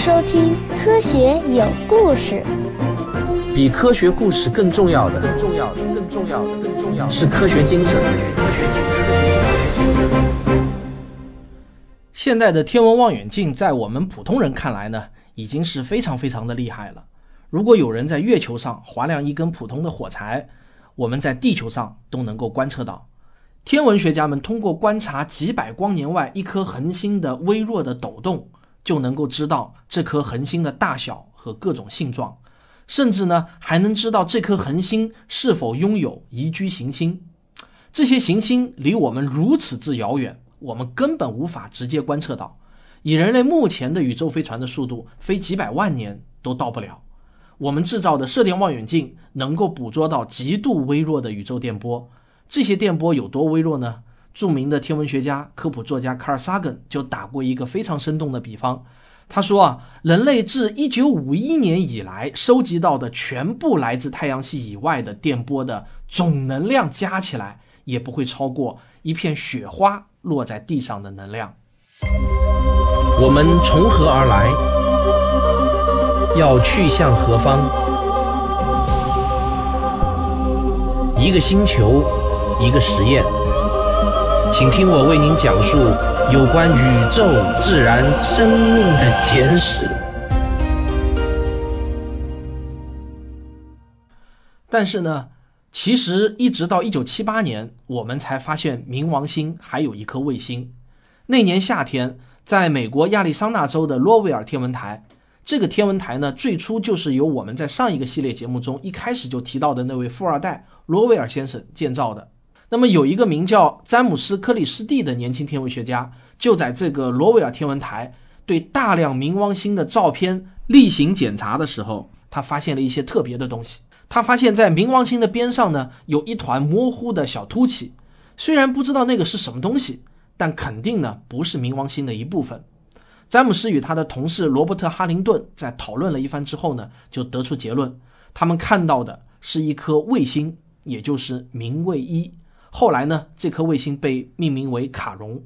收听《科学有故事》。比科学故事更重要的，更重要的，更重要的，更重要的是科学精神。现在的天文望远镜在我们普通人看来呢，已经是非常非常的厉害了。如果有人在月球上划亮一根普通的火柴，我们在地球上都能够观测到。天文学家们通过观察几百光年外一颗恒星的微弱的抖动，就能够知道这颗恒星的大小和各种性状，甚至呢还能知道这颗恒星是否拥有宜居行星。这些行星离我们如此之遥远，我们根本无法直接观测到。以人类目前的宇宙飞船的速度，飞几百万年都到不了。我们制造的射电望远镜能够捕捉到极度微弱的宇宙电波。这些电波有多微弱呢？著名的天文学家、科普作家卡尔萨根就打过一个非常生动的比方。他说啊，人类自1951年以来收集到的全部来自太阳系以外的电波的总能量加起来，也不会超过一片雪花落在地上的能量。我们从何而来？要去向何方？一个星球。一个实验，请听我为您讲述有关宇宙、自然、生命的简史。但是呢，其实一直到一九七八年，我们才发现冥王星还有一颗卫星。那年夏天，在美国亚利桑那州的罗威尔天文台，这个天文台呢，最初就是由我们在上一个系列节目中一开始就提到的那位富二代罗威尔先生建造的。那么有一个名叫詹姆斯·克里斯蒂的年轻天文学家，就在这个罗威尔天文台对大量冥王星的照片例行检查的时候，他发现了一些特别的东西。他发现，在冥王星的边上呢，有一团模糊的小凸起，虽然不知道那个是什么东西，但肯定呢不是冥王星的一部分。詹姆斯与他的同事罗伯特·哈林顿在讨论了一番之后呢，就得出结论，他们看到的是一颗卫星，也就是冥卫一。后来呢，这颗卫星被命名为卡戎。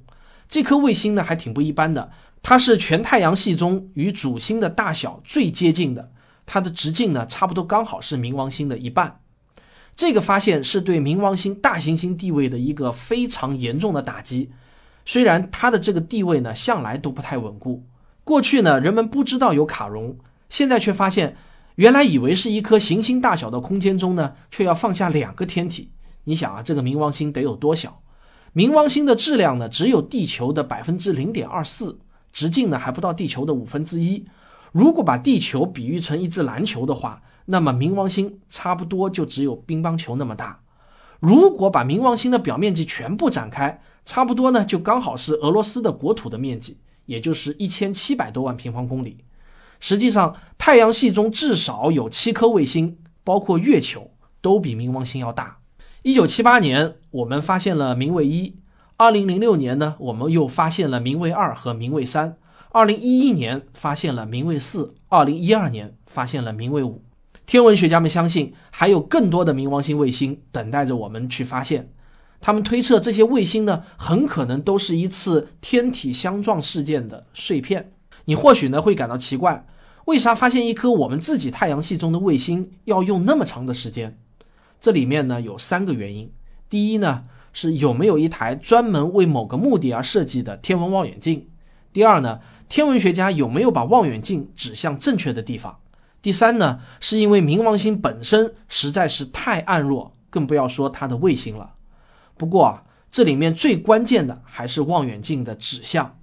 这颗卫星呢还挺不一般的，它是全太阳系中与主星的大小最接近的，它的直径呢差不多刚好是冥王星的一半。这个发现是对冥王星大行星地位的一个非常严重的打击。虽然它的这个地位呢向来都不太稳固，过去呢人们不知道有卡戎，现在却发现，原来以为是一颗行星大小的空间中呢，却要放下两个天体。你想啊，这个冥王星得有多小？冥王星的质量呢，只有地球的百分之零点二四，直径呢还不到地球的五分之一。如果把地球比喻成一只篮球的话，那么冥王星差不多就只有乒乓球那么大。如果把冥王星的表面积全部展开，差不多呢就刚好是俄罗斯的国土的面积，也就是一千七百多万平方公里。实际上，太阳系中至少有七颗卫星，包括月球，都比冥王星要大。一九七八年，我们发现了冥卫一；二零零六年呢，我们又发现了冥卫二和冥卫三；二零一一年发现了冥卫四；二零一二年发现了冥卫五。天文学家们相信，还有更多的冥王星卫星等待着我们去发现。他们推测，这些卫星呢，很可能都是一次天体相撞事件的碎片。你或许呢会感到奇怪，为啥发现一颗我们自己太阳系中的卫星要用那么长的时间？这里面呢有三个原因，第一呢是有没有一台专门为某个目的而设计的天文望远镜，第二呢天文学家有没有把望远镜指向正确的地方，第三呢是因为冥王星本身实在是太暗弱，更不要说它的卫星了。不过啊这里面最关键的还是望远镜的指向，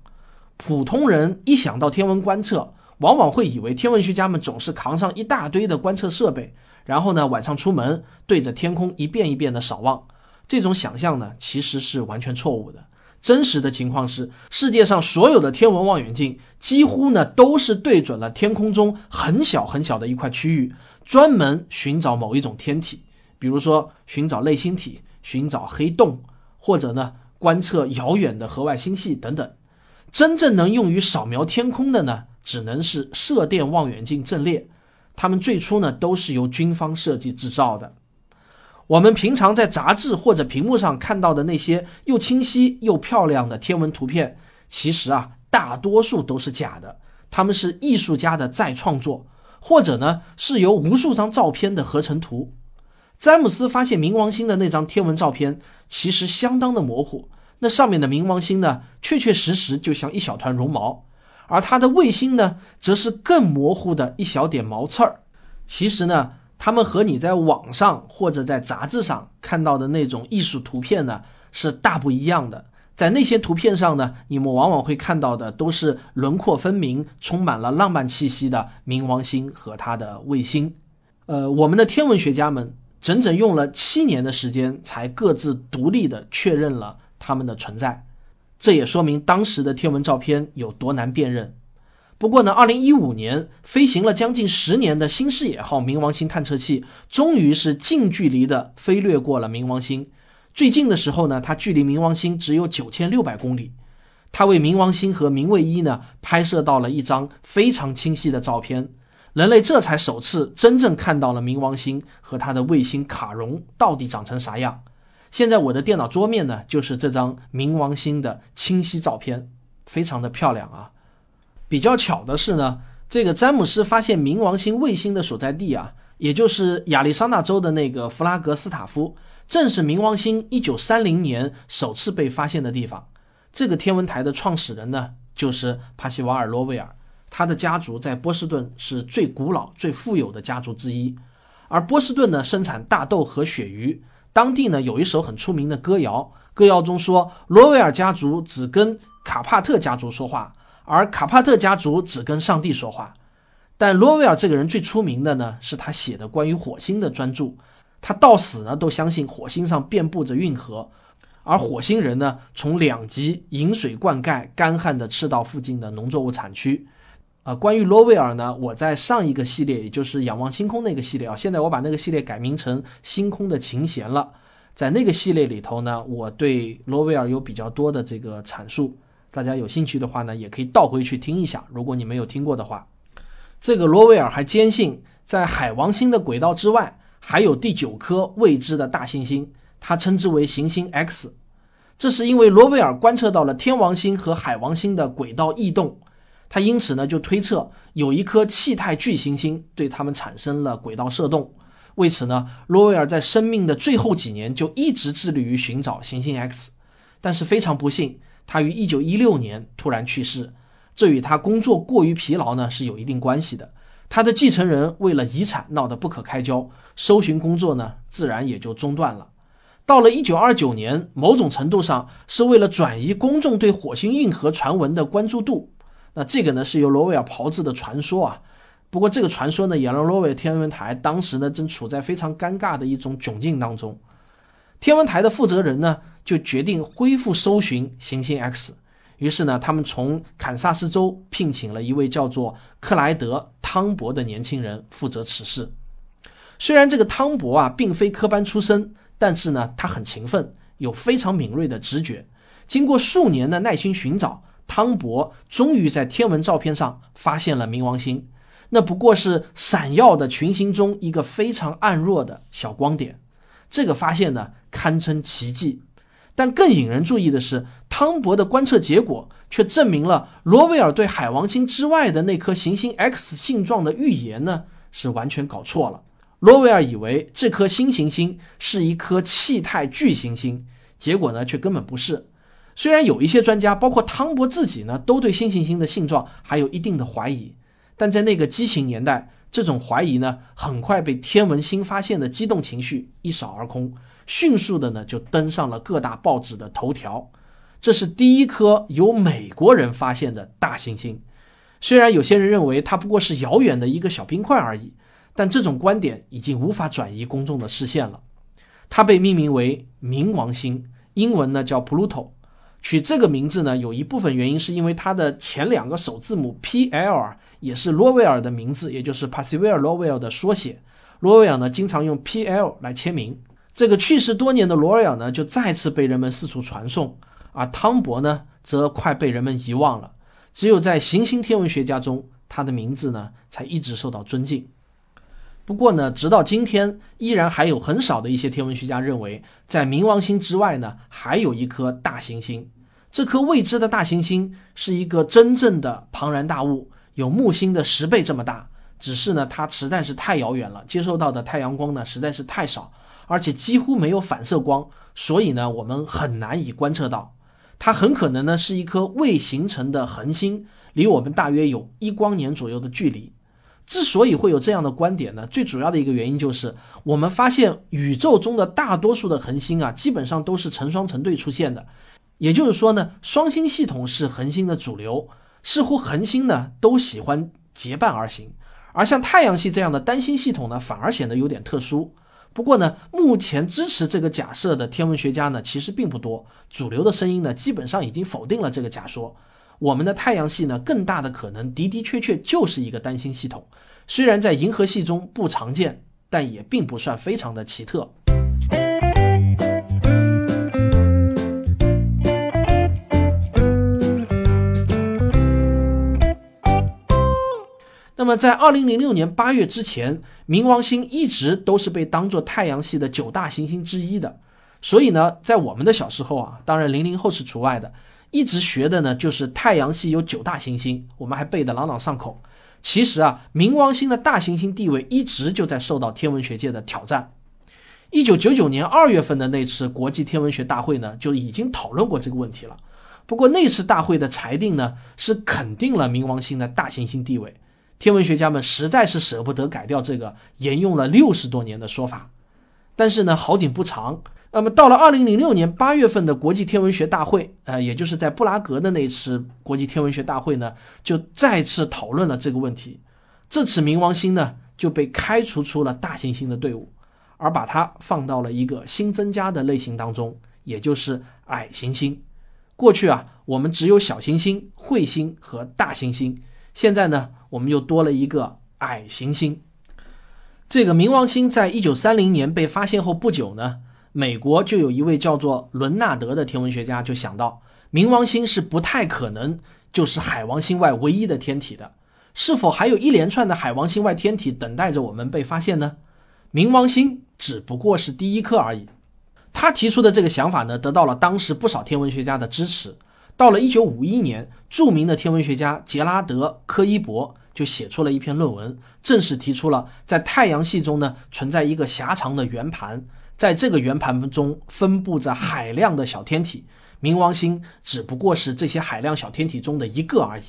普通人一想到天文观测，往往会以为天文学家们总是扛上一大堆的观测设备。然后呢，晚上出门对着天空一遍一遍的扫望，这种想象呢其实是完全错误的。真实的情况是，世界上所有的天文望远镜几乎呢都是对准了天空中很小很小的一块区域，专门寻找某一种天体，比如说寻找类星体、寻找黑洞，或者呢观测遥远的河外星系等等。真正能用于扫描天空的呢，只能是射电望远镜阵列。它们最初呢都是由军方设计制造的。我们平常在杂志或者屏幕上看到的那些又清晰又漂亮的天文图片，其实啊大多数都是假的。它们是艺术家的再创作，或者呢是由无数张照片的合成图。詹姆斯发现冥王星的那张天文照片其实相当的模糊，那上面的冥王星呢，确确实实就像一小团绒毛，而它的卫星呢，则是更模糊的一小点毛刺儿。其实呢，它们和你在网上或者在杂志上看到的那种艺术图片呢，是大不一样的。在那些图片上呢，你们往往会看到的都是轮廓分明、充满了浪漫气息的冥王星和它的卫星。呃，我们的天文学家们。整整用了七年的时间，才各自独立的确认了它们的存在。这也说明当时的天文照片有多难辨认。不过呢，二零一五年飞行了将近十年的新视野号冥王星探测器，终于是近距离的飞掠过了冥王星。最近的时候呢，它距离冥王星只有九千六百公里。它为冥王星和冥卫一呢拍摄到了一张非常清晰的照片。人类这才首次真正看到了冥王星和它的卫星卡戎到底长成啥样。现在我的电脑桌面呢，就是这张冥王星的清晰照片，非常的漂亮啊。比较巧的是呢，这个詹姆斯发现冥王星卫星的所在地啊，也就是亚利桑那州的那个弗拉格斯塔夫，正是冥王星1930年首次被发现的地方。这个天文台的创始人呢，就是帕西瓦尔·罗威尔。他的家族在波士顿是最古老、最富有的家族之一，而波士顿呢生产大豆和鳕鱼。当地呢有一首很出名的歌谣，歌谣中说罗威尔家族只跟卡帕特家族说话，而卡帕特家族只跟上帝说话。但罗威尔这个人最出名的呢是他写的关于火星的专著，他到死呢都相信火星上遍布着运河，而火星人呢从两极引水灌溉干旱的赤道附近的农作物产区。啊，关于罗威尔呢，我在上一个系列，也就是仰望星空那个系列啊，现在我把那个系列改名成星空的琴弦了。在那个系列里头呢，我对罗威尔有比较多的这个阐述，大家有兴趣的话呢，也可以倒回去听一下。如果你没有听过的话，这个罗威尔还坚信，在海王星的轨道之外，还有第九颗未知的大行星，他称之为行星 X。这是因为罗威尔观测到了天王星和海王星的轨道异动。他因此呢，就推测有一颗气态巨行星对他们产生了轨道射动。为此呢，罗威尔在生命的最后几年就一直致力于寻找行星 X。但是非常不幸，他于1916年突然去世。这与他工作过于疲劳呢是有一定关系的。他的继承人为了遗产闹得不可开交，搜寻工作呢自然也就中断了。到了1929年，某种程度上是为了转移公众对火星运河传闻的关注度。那这个呢是由罗威尔炮制的传说啊，不过这个传说呢也让罗威尔天文台当时呢正处在非常尴尬的一种窘境当中。天文台的负责人呢就决定恢复搜寻行星 X，于是呢他们从堪萨斯州聘请了一位叫做克莱德·汤博的年轻人负责此事。虽然这个汤博啊并非科班出身，但是呢他很勤奋，有非常敏锐的直觉。经过数年的耐心寻找。汤博终于在天文照片上发现了冥王星，那不过是闪耀的群星中一个非常暗弱的小光点。这个发现呢，堪称奇迹。但更引人注意的是，汤博的观测结果却证明了罗威尔对海王星之外的那颗行星 X 性状的预言呢，是完全搞错了。罗威尔以为这颗新行星是一颗气态巨行星，结果呢，却根本不是。虽然有一些专家，包括汤博自己呢，都对新行星的性状还有一定的怀疑，但在那个激情年代，这种怀疑呢，很快被天文新发现的激动情绪一扫而空，迅速的呢就登上了各大报纸的头条。这是第一颗由美国人发现的大行星，虽然有些人认为它不过是遥远的一个小冰块而已，但这种观点已经无法转移公众的视线了。它被命名为冥王星，英文呢叫 Pluto。取这个名字呢，有一部分原因是因为它的前两个首字母 P L 也是罗威尔的名字，也就是 Percival Lowell 的缩写。罗威尔呢，经常用 P L 来签名。这个去世多年的罗威尔呢，就再次被人们四处传颂，而汤博呢，则快被人们遗忘了。只有在行星天文学家中，他的名字呢，才一直受到尊敬。不过呢，直到今天，依然还有很少的一些天文学家认为，在冥王星之外呢，还有一颗大行星。这颗未知的大行星是一个真正的庞然大物，有木星的十倍这么大，只是呢它实在是太遥远了，接受到的太阳光呢实在是太少，而且几乎没有反射光，所以呢我们很难以观测到。它很可能呢是一颗未形成的恒星，离我们大约有一光年左右的距离。之所以会有这样的观点呢，最主要的一个原因就是我们发现宇宙中的大多数的恒星啊，基本上都是成双成对出现的。也就是说呢，双星系统是恒星的主流，似乎恒星呢都喜欢结伴而行，而像太阳系这样的单星系统呢，反而显得有点特殊。不过呢，目前支持这个假设的天文学家呢，其实并不多。主流的声音呢，基本上已经否定了这个假说。我们的太阳系呢，更大的可能的的确确就是一个单星系统，虽然在银河系中不常见，但也并不算非常的奇特。那么，在二零零六年八月之前，冥王星一直都是被当做太阳系的九大行星之一的。所以呢，在我们的小时候啊，当然零零后是除外的，一直学的呢就是太阳系有九大行星，我们还背得朗朗上口。其实啊，冥王星的大行星地位一直就在受到天文学界的挑战。一九九九年二月份的那次国际天文学大会呢，就已经讨论过这个问题了。不过那次大会的裁定呢，是肯定了冥王星的大行星地位。天文学家们实在是舍不得改掉这个沿用了六十多年的说法，但是呢，好景不长。那么到了二零零六年八月份的国际天文学大会，呃，也就是在布拉格的那次国际天文学大会呢，就再次讨论了这个问题。这次冥王星呢就被开除出了大行星的队伍，而把它放到了一个新增加的类型当中，也就是矮行星。过去啊，我们只有小行星、彗星和大行星。现在呢，我们又多了一个矮行星。这个冥王星在一九三零年被发现后不久呢，美国就有一位叫做伦纳德的天文学家就想到，冥王星是不太可能就是海王星外唯一的天体的，是否还有一连串的海王星外天体等待着我们被发现呢？冥王星只不过是第一颗而已。他提出的这个想法呢，得到了当时不少天文学家的支持。到了一九五一年，著名的天文学家杰拉德·科伊伯就写出了一篇论文，正式提出了在太阳系中呢存在一个狭长的圆盘，在这个圆盘中分布着海量的小天体，冥王星只不过是这些海量小天体中的一个而已。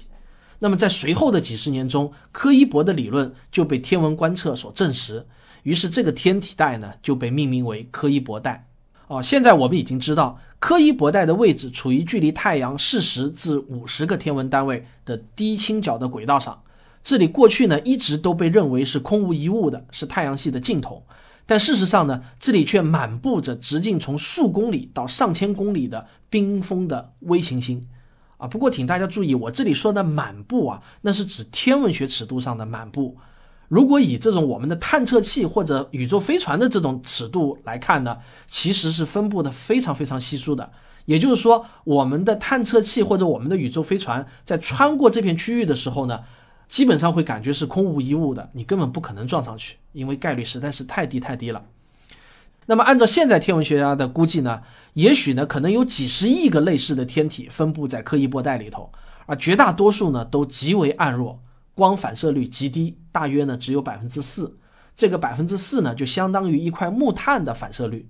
那么在随后的几十年中，柯伊伯的理论就被天文观测所证实，于是这个天体带呢就被命名为柯伊伯带。哦，现在我们已经知道。柯伊伯带的位置处于距离太阳四十至五十个天文单位的低倾角的轨道上，这里过去呢一直都被认为是空无一物的，是太阳系的尽头。但事实上呢，这里却满布着直径从数公里到上千公里的冰封的微行星。啊，不过请大家注意，我这里说的满布啊，那是指天文学尺度上的满布。如果以这种我们的探测器或者宇宙飞船的这种尺度来看呢，其实是分布的非常非常稀疏的。也就是说，我们的探测器或者我们的宇宙飞船在穿过这片区域的时候呢，基本上会感觉是空无一物的，你根本不可能撞上去，因为概率实在是太低太低了。那么按照现在天文学家的估计呢，也许呢可能有几十亿个类似的天体分布在柯伊伯带里头，而绝大多数呢都极为暗弱。光反射率极低，大约呢只有百分之四。这个百分之四呢，就相当于一块木炭的反射率。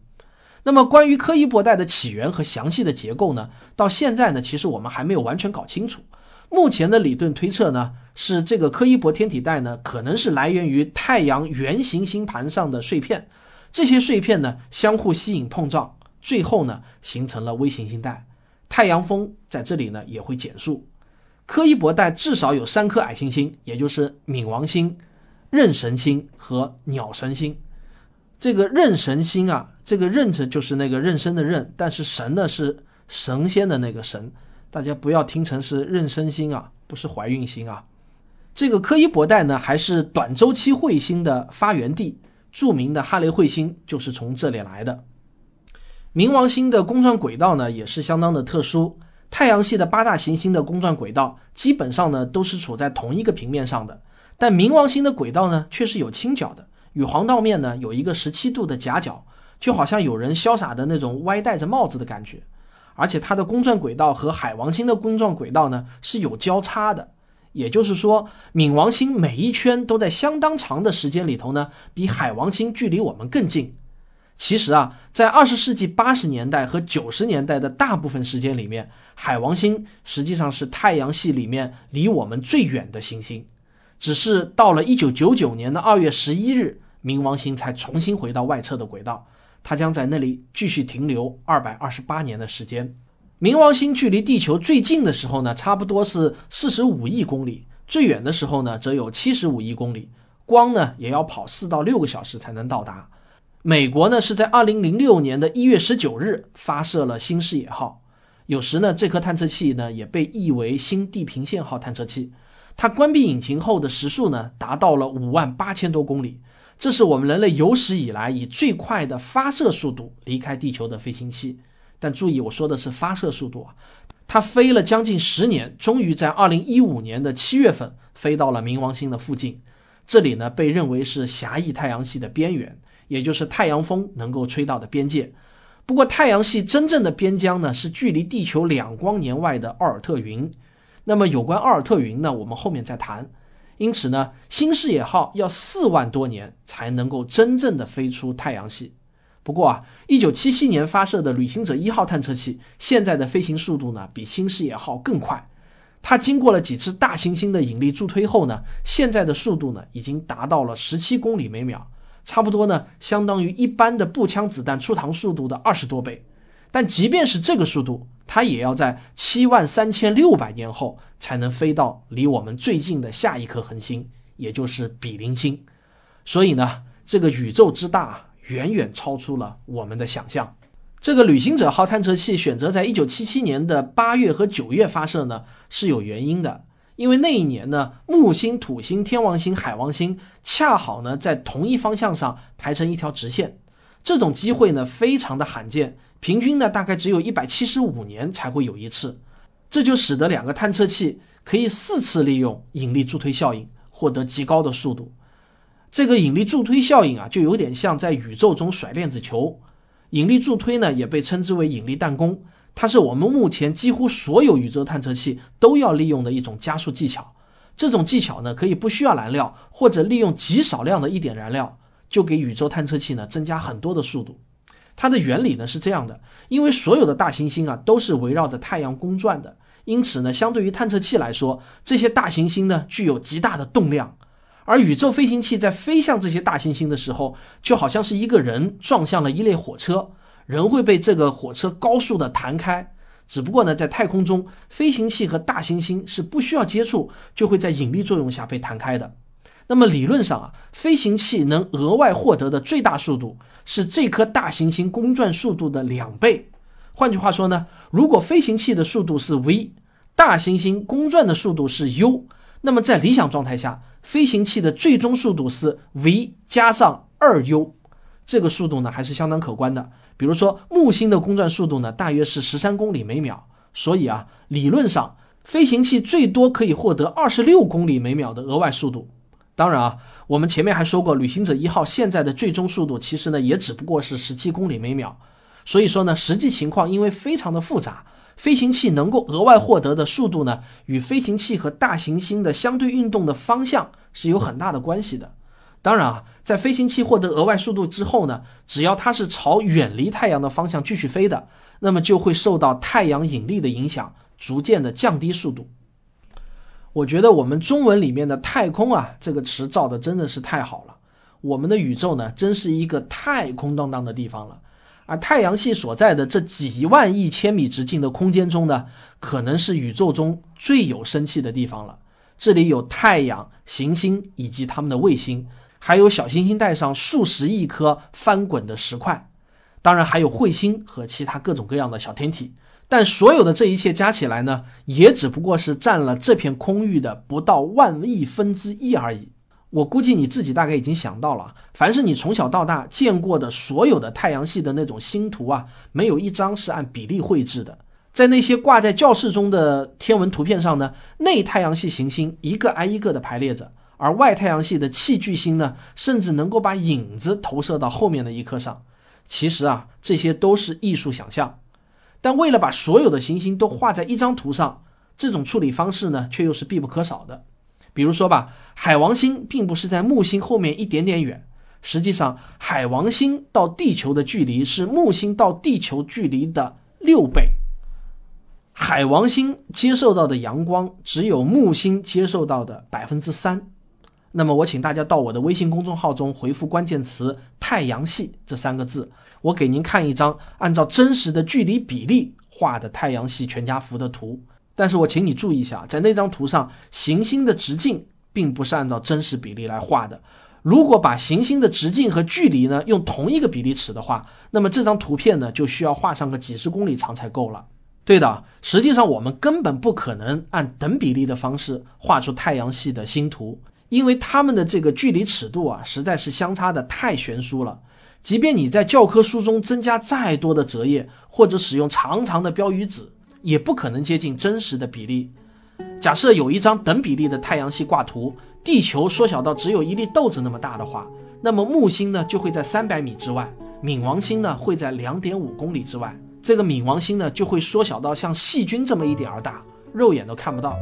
那么关于柯伊伯带的起源和详细的结构呢，到现在呢，其实我们还没有完全搞清楚。目前的理论推测呢，是这个柯伊伯天体带呢，可能是来源于太阳圆形星盘上的碎片。这些碎片呢，相互吸引碰撞，最后呢，形成了微行星带。太阳风在这里呢，也会减速。柯伊伯带至少有三颗矮行星，也就是冥王星、妊神星和鸟神星。这个妊神星啊，这个妊字就是那个妊娠的妊，但是神呢是神仙的那个神，大家不要听成是妊娠星啊，不是怀孕星啊。这个柯伊伯带呢，还是短周期彗星的发源地，著名的哈雷彗星就是从这里来的。冥王星的公转轨道呢，也是相当的特殊。太阳系的八大行星的公转轨道基本上呢都是处在同一个平面上的，但冥王星的轨道呢却是有倾角的，与黄道面呢有一个十七度的夹角，就好像有人潇洒的那种歪戴着帽子的感觉。而且它的公转轨道和海王星的公转轨道呢是有交叉的，也就是说，冥王星每一圈都在相当长的时间里头呢，比海王星距离我们更近。其实啊，在二十世纪八十年代和九十年代的大部分时间里面，海王星实际上是太阳系里面离我们最远的行星。只是到了一九九九年的二月十一日，冥王星才重新回到外侧的轨道，它将在那里继续停留二百二十八年的时间。冥王星距离地球最近的时候呢，差不多是四十五亿公里；最远的时候呢，则有七十五亿公里。光呢，也要跑四到六个小时才能到达。美国呢，是在二零零六年的一月十九日发射了新视野号。有时呢，这颗探测器呢，也被译为新地平线号探测器。它关闭引擎后的时速呢，达到了五万八千多公里，这是我们人类有史以来以最快的发射速度离开地球的飞行器。但注意，我说的是发射速度啊，它飞了将近十年，终于在二零一五年的七月份飞到了冥王星的附近。这里呢，被认为是狭义太阳系的边缘，也就是太阳风能够吹到的边界。不过，太阳系真正的边疆呢，是距离地球两光年外的奥尔特云。那么，有关奥尔特云呢，我们后面再谈。因此呢，新视野号要四万多年才能够真正的飞出太阳系。不过啊，一九七七年发射的旅行者一号探测器，现在的飞行速度呢比新视野号更快。它经过了几次大行星的引力助推后呢，现在的速度呢已经达到了十七公里每秒，差不多呢相当于一般的步枪子弹出膛速度的二十多倍。但即便是这个速度，它也要在七万三千六百年后才能飞到离我们最近的下一颗恒星，也就是比邻星。所以呢，这个宇宙之大。远远超出了我们的想象。这个旅行者号探测器选择在一九七七年的八月和九月发射呢，是有原因的。因为那一年呢，木星、土星、天王星、海王星恰好呢在同一方向上排成一条直线，这种机会呢非常的罕见，平均呢大概只有一百七十五年才会有一次。这就使得两个探测器可以四次利用引力助推效应，获得极高的速度。这个引力助推效应啊，就有点像在宇宙中甩链子球。引力助推呢，也被称之为引力弹弓，它是我们目前几乎所有宇宙探测器都要利用的一种加速技巧。这种技巧呢，可以不需要燃料，或者利用极少量的一点燃料，就给宇宙探测器呢增加很多的速度。它的原理呢是这样的：因为所有的大行星啊都是围绕着太阳公转的，因此呢，相对于探测器来说，这些大行星呢具有极大的动量。而宇宙飞行器在飞向这些大行星的时候，就好像是一个人撞向了一列火车，人会被这个火车高速的弹开。只不过呢，在太空中，飞行器和大行星是不需要接触，就会在引力作用下被弹开的。那么理论上啊，飞行器能额外获得的最大速度是这颗大行星公转速度的两倍。换句话说呢，如果飞行器的速度是 v，大行星公转的速度是 u。那么在理想状态下，飞行器的最终速度是 v 加上二 u，这个速度呢还是相当可观的。比如说木星的公转速度呢大约是十三公里每秒，所以啊，理论上飞行器最多可以获得二十六公里每秒的额外速度。当然啊，我们前面还说过，旅行者一号现在的最终速度其实呢也只不过是十七公里每秒，所以说呢，实际情况因为非常的复杂。飞行器能够额外获得的速度呢，与飞行器和大行星的相对运动的方向是有很大的关系的。当然啊，在飞行器获得额外速度之后呢，只要它是朝远离太阳的方向继续飞的，那么就会受到太阳引力的影响，逐渐的降低速度。我觉得我们中文里面的“太空”啊这个词造的真的是太好了。我们的宇宙呢，真是一个太空荡荡的地方了。而太阳系所在的这几万亿千米直径的空间中呢，可能是宇宙中最有生气的地方了。这里有太阳、行星以及它们的卫星，还有小行星带上数十亿颗翻滚的石块，当然还有彗星和其他各种各样的小天体。但所有的这一切加起来呢，也只不过是占了这片空域的不到万亿分之一而已。我估计你自己大概已经想到了，凡是你从小到大见过的所有的太阳系的那种星图啊，没有一张是按比例绘制的。在那些挂在教室中的天文图片上呢，内太阳系行星一个挨一个的排列着，而外太阳系的气巨星呢，甚至能够把影子投射到后面的一颗上。其实啊，这些都是艺术想象。但为了把所有的行星都画在一张图上，这种处理方式呢，却又是必不可少的。比如说吧，海王星并不是在木星后面一点点远，实际上海王星到地球的距离是木星到地球距离的六倍。海王星接受到的阳光只有木星接受到的百分之三。那么我请大家到我的微信公众号中回复关键词“太阳系”这三个字，我给您看一张按照真实的距离比例画的太阳系全家福的图。但是我请你注意一下，在那张图上，行星的直径并不是按照真实比例来画的。如果把行星的直径和距离呢用同一个比例尺的话，那么这张图片呢就需要画上个几十公里长才够了。对的，实际上我们根本不可能按等比例的方式画出太阳系的星图。因为它们的这个距离尺度啊，实在是相差的太悬殊了。即便你在教科书中增加再多的折页，或者使用长长的标语纸，也不可能接近真实的比例。假设有一张等比例的太阳系挂图，地球缩小到只有一粒豆子那么大的话，那么木星呢就会在三百米之外，冥王星呢会在两点五公里之外。这个冥王星呢就会缩小到像细菌这么一点儿大，肉眼都看不到。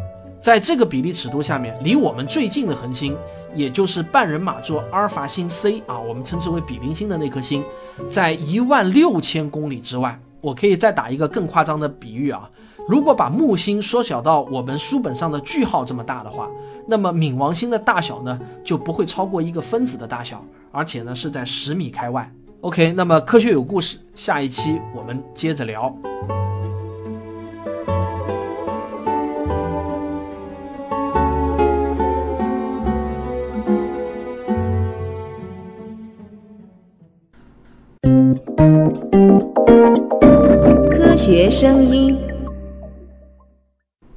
在这个比例尺度下面，离我们最近的恒星，也就是半人马座阿尔法星 C 啊，我们称之为比邻星的那颗星，在一万六千公里之外。我可以再打一个更夸张的比喻啊，如果把木星缩小到我们书本上的句号这么大的话，那么冥王星的大小呢，就不会超过一个分子的大小，而且呢是在十米开外。OK，那么科学有故事，下一期我们接着聊。学声音。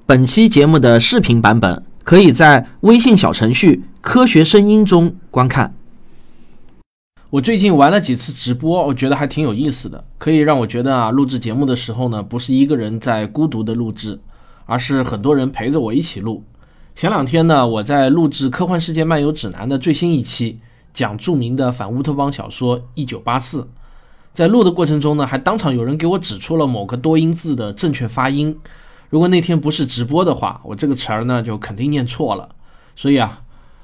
本期节目的视频版本可以在微信小程序“科学声音”中观看。我最近玩了几次直播，我觉得还挺有意思的，可以让我觉得啊，录制节目的时候呢，不是一个人在孤独的录制，而是很多人陪着我一起录。前两天呢，我在录制《科幻世界漫游指南》的最新一期，讲著名的反乌托邦小说《一九八四》。在录的过程中呢，还当场有人给我指出了某个多音字的正确发音。如果那天不是直播的话，我这个词儿呢就肯定念错了。所以啊，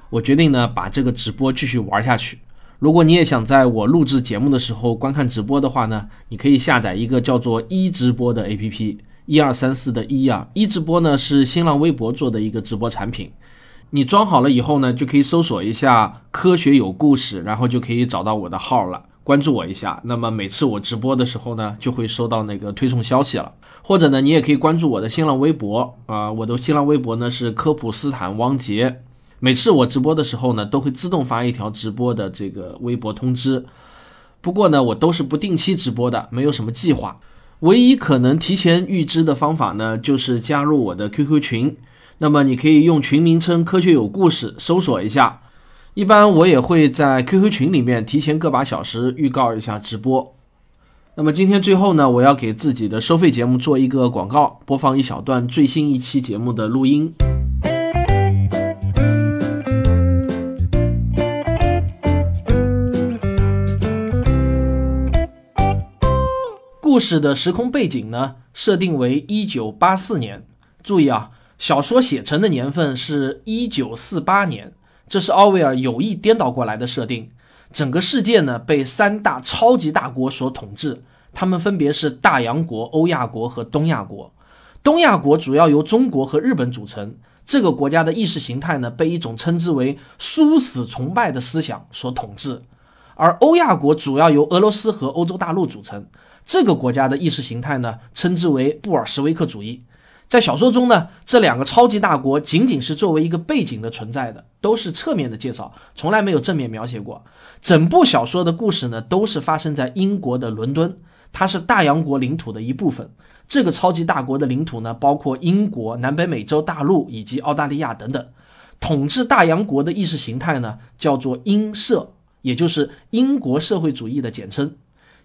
我决定呢把这个直播继续玩下去。如果你也想在我录制节目的时候观看直播的话呢，你可以下载一个叫做一直播的 APP，一二三四的一啊，一直播呢是新浪微博做的一个直播产品。你装好了以后呢，就可以搜索一下“科学有故事”，然后就可以找到我的号了。关注我一下，那么每次我直播的时候呢，就会收到那个推送消息了。或者呢，你也可以关注我的新浪微博啊，我的新浪微博呢是科普斯坦汪杰。每次我直播的时候呢，都会自动发一条直播的这个微博通知。不过呢，我都是不定期直播的，没有什么计划。唯一可能提前预知的方法呢，就是加入我的 QQ 群。那么你可以用群名称“科学有故事”搜索一下。一般我也会在 QQ 群里面提前个把小时预告一下直播。那么今天最后呢，我要给自己的收费节目做一个广告，播放一小段最新一期节目的录音。故事的时空背景呢，设定为一九八四年。注意啊，小说写成的年份是一九四八年。这是奥威尔有意颠倒过来的设定。整个世界呢被三大超级大国所统治，他们分别是大洋国、欧亚国和东亚国。东亚国主要由中国和日本组成，这个国家的意识形态呢被一种称之为“殊死崇拜”的思想所统治。而欧亚国主要由俄罗斯和欧洲大陆组成，这个国家的意识形态呢称之为布尔什维克主义。在小说中呢，这两个超级大国仅仅是作为一个背景的存在的，都是侧面的介绍，从来没有正面描写过。整部小说的故事呢，都是发生在英国的伦敦，它是大洋国领土的一部分。这个超级大国的领土呢，包括英国、南北美洲大陆以及澳大利亚等等。统治大洋国的意识形态呢，叫做英社，也就是英国社会主义的简称。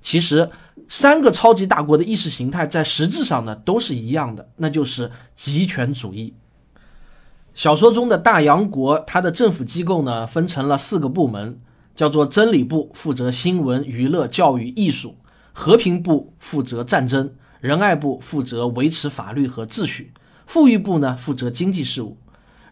其实，三个超级大国的意识形态在实质上呢都是一样的，那就是极权主义。小说中的大洋国，它的政府机构呢分成了四个部门，叫做真理部负责新闻、娱乐、教育、艺术；和平部负责战争；仁爱部负责维持法律和秩序；富裕部呢负责经济事务。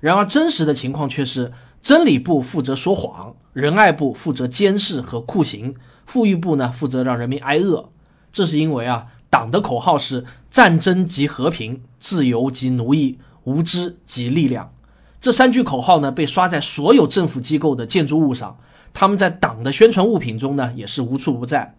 然而真实的情况却是，真理部负责说谎，仁爱部负责监视和酷刑，富裕部呢负责让人民挨饿。这是因为啊，党的口号是战争即和平，自由即奴役，无知即力量。这三句口号呢，被刷在所有政府机构的建筑物上。他们在党的宣传物品中呢，也是无处不在。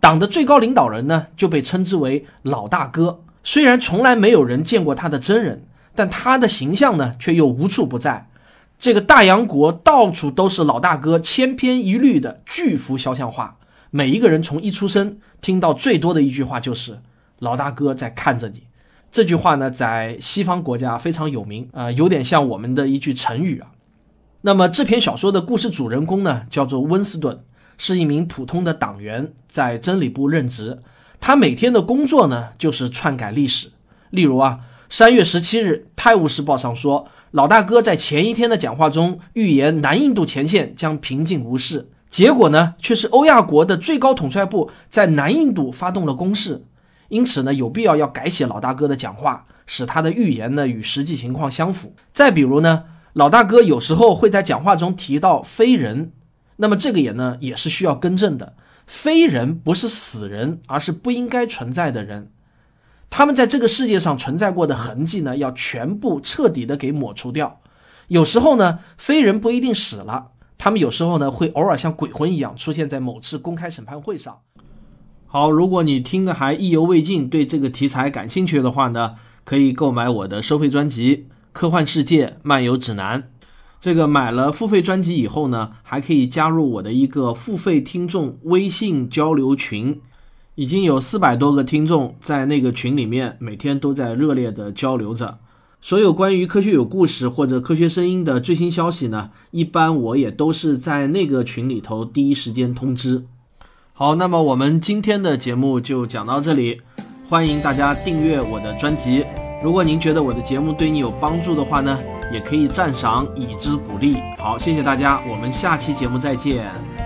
党的最高领导人呢，就被称之为老大哥。虽然从来没有人见过他的真人，但他的形象呢，却又无处不在。这个大洋国到处都是老大哥千篇一律的巨幅肖像画。每一个人从一出生听到最多的一句话就是“老大哥在看着你”。这句话呢，在西方国家非常有名，呃，有点像我们的一句成语啊。那么这篇小说的故事主人公呢，叫做温斯顿，是一名普通的党员，在真理部任职。他每天的工作呢，就是篡改历史。例如啊，三月十七日，《泰晤士报》上说，老大哥在前一天的讲话中预言南印度前线将平静无事，结果呢，却是欧亚国的最高统帅部在南印度发动了攻势。因此呢，有必要要改写老大哥的讲话，使他的预言呢与实际情况相符。再比如呢。老大哥有时候会在讲话中提到非人，那么这个也呢也是需要更正的。非人不是死人，而是不应该存在的人。他们在这个世界上存在过的痕迹呢，要全部彻底的给抹除掉。有时候呢，非人不一定死了，他们有时候呢会偶尔像鬼魂一样出现在某次公开审判会上。好，如果你听的还意犹未尽，对这个题材感兴趣的话呢，可以购买我的收费专辑。科幻世界漫游指南，这个买了付费专辑以后呢，还可以加入我的一个付费听众微信交流群，已经有四百多个听众在那个群里面，每天都在热烈的交流着。所有关于科学有故事或者科学声音的最新消息呢，一般我也都是在那个群里头第一时间通知。好，那么我们今天的节目就讲到这里，欢迎大家订阅我的专辑。如果您觉得我的节目对你有帮助的话呢，也可以赞赏以资鼓励。好，谢谢大家，我们下期节目再见。